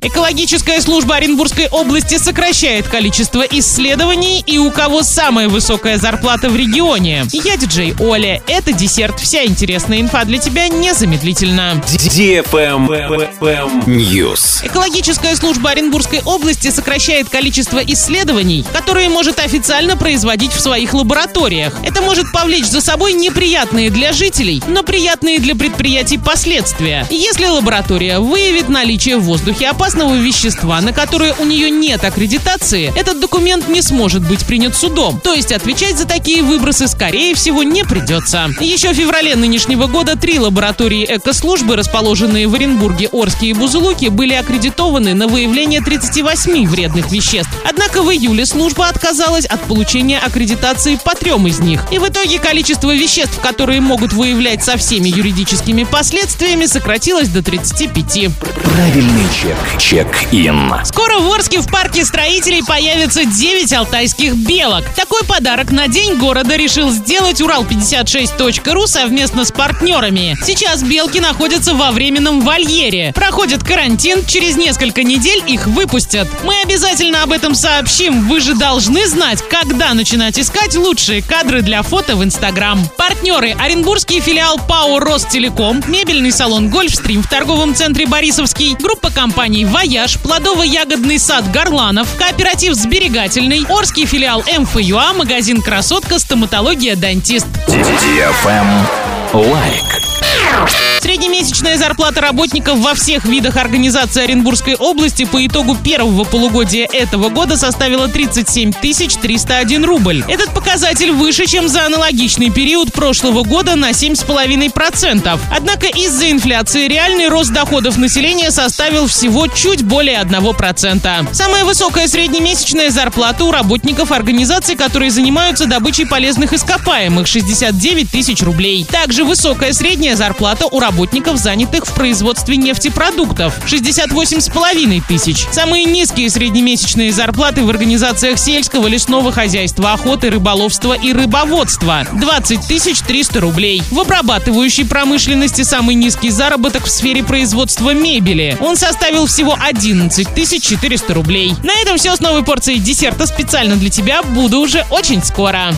Экологическая служба Оренбургской области сокращает количество исследований и у кого самая высокая зарплата в регионе. Я диджей Оля. Это десерт. Вся интересная инфа для тебя незамедлительно. News. Экологическая служба Оренбургской области сокращает количество исследований, которые может официально производить в своих лабораториях. Это может повлечь за собой неприятные для жителей, но приятные для предприятий последствия. Если лаборатория выявит наличие в воздухе опасности, опасного вещества, на которое у нее нет аккредитации, этот документ не сможет быть принят судом. То есть отвечать за такие выбросы, скорее всего, не придется. Еще в феврале нынешнего года три лаборатории экослужбы, расположенные в Оренбурге, Орске и Бузулуке, были аккредитованы на выявление 38 вредных веществ. Однако в июле служба отказалась от получения аккредитации по трем из них. И в итоге количество веществ, которые могут выявлять со всеми юридическими последствиями, сократилось до 35. Правильный чек. Чек-ин. Скоро в Орске в парке строителей появится 9 алтайских белок. Такой подарок на день города решил сделать Урал56.ру совместно с партнерами. Сейчас белки находятся во временном вольере. Проходит карантин, через несколько недель их выпустят. Мы обязательно об этом сообщим. Вы же должны знать, когда начинать искать лучшие кадры для фото в Инстаграм. Партнеры Оренбургский филиал ПАО Ростелеком, мебельный салон Гольфстрим в торговом центре Борисовский, группа компаний «Вояж», плодово-ягодный сад «Горланов», кооператив «Сберегательный», Орский филиал МФЮА, магазин «Красотка», стоматология «Дантист». Лайк. Среднемесячная зарплата работников во всех видах организации Оренбургской области по итогу первого полугодия этого года составила 37 301 рубль. Этот показатель выше, чем за аналогичный период прошлого года на 7,5%. Однако из-за инфляции реальный рост доходов населения составил всего чуть более 1%. Самая высокая среднемесячная зарплата у работников организаций, которые занимаются добычей полезных ископаемых – 69 тысяч рублей. Также высокая средняя зарплата у работников, занятых в производстве нефтепродуктов – 68,5 тысяч. Самые низкие среднемесячные зарплаты в организациях сельского, лесного хозяйства, охоты, рыболовства и рыбоводства – 20 тысяч 300 рублей. В обрабатывающей промышленности самый низкий заработок в сфере производства мебели. Он составил всего 11 тысяч 400 рублей. На этом все с новой порцией десерта специально для тебя. Буду уже очень скоро.